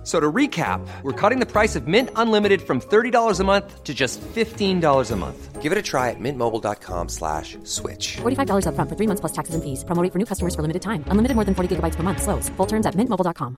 F- So to recap, we're cutting the price of Mint Unlimited from $30 a month to just $15 a month. Give it a try at mintmobile.com slash switch. $45 upfront for three months plus taxes and fees. Promo rate for new customers for limited time. Unlimited more than 40 gigabytes per month. Slows. Full terms at mintmobile.com.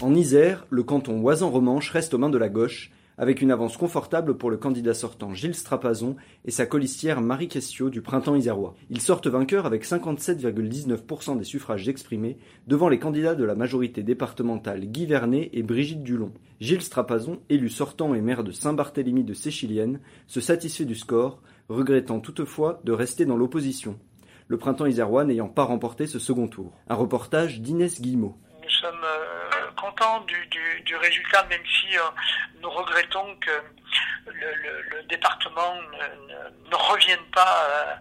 En Isère, le canton Oisan-Romanche reste aux mains de la gauche, avec une avance confortable pour le candidat sortant Gilles Strapazon et sa colistière Marie Questiot du printemps isérois. Ils sortent vainqueurs avec 57,19% des suffrages exprimés devant les candidats de la majorité départementale Guy Vernet et Brigitte Dulon. Gilles Strapazon, élu sortant et maire de Saint-Barthélemy de Séchilienne, se satisfait du score, regrettant toutefois de rester dans l'opposition. Le printemps isérois n'ayant pas remporté ce second tour. Un reportage d'Inès Guillemot. Sommes euh, contents du, résultat, même si euh, nous regrettons que le, département ne, ne, ne, revienne pas euh,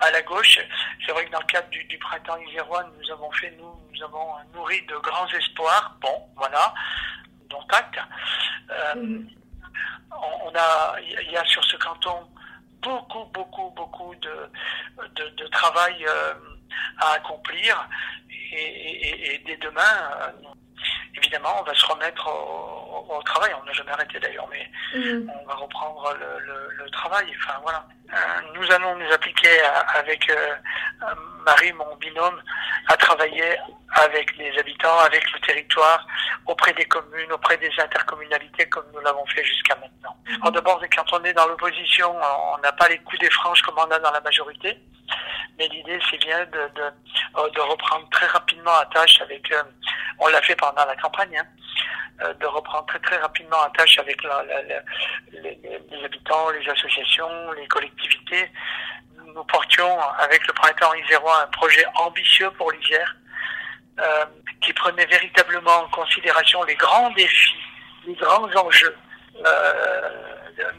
à la gauche. C'est vrai que dans le cadre du, printemps isérois, nous avons fait, nous, avons nourri de grands espoirs. Bon, voilà, dont acte. Mm. On, a, il y a sur ce canton beaucoup, beaucoup, beaucoup de, travail euh, à accomplir. Et, et, et dès demain, euh, évidemment, on va se remettre au, travail. On n'a jamais arrêté d'ailleurs, mais mmh. on va reprendre le, le, le, travail. Enfin voilà. Euh, nous allons nous appliquer à, avec euh, Marie, mon binôme, à travailler avec les habitants, avec le territoire, auprès des communes, auprès des intercommunalités, comme nous l'avons fait jusqu'à maintenant. Mmh. Alors d'abord, quand on est dans l'opposition, on n'a pas les coups des franges comme on a dans la majorité. Mais l'idée, c'est bien de, de, de, reprendre très rapidement à tâche avec, euh, on l'a fait pendant la campagne, hein, euh, de reprendre très très rapidement à tâche avec les, habitants, les associations, les collectivités. Nous portions avec le printemps isérois un projet ambitieux pour l'Isère euh, qui prenait véritablement en considération les grands défis, les grands enjeux. Euh,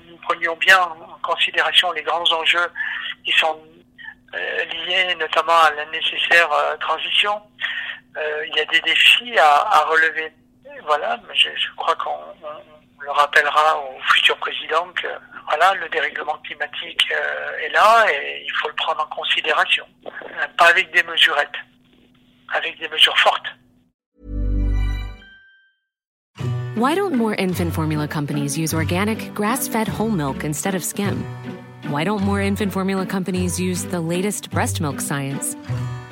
nous prenions bien en considération les grands enjeux qui sont liés notamment à la nécessaire transition. Euh, il y a des défis à, à relever. Et voilà, je, je crois qu'on le rappellera au futur président que voilà, le dérèglement climatique est là et il faut le prendre en considération. Pas avec des mesurettes, avec des mesures fortes. Why don't more infant formula companies use organic, grass-fed whole milk instead of skim? Why don't more infant formula companies use the latest breast milk science?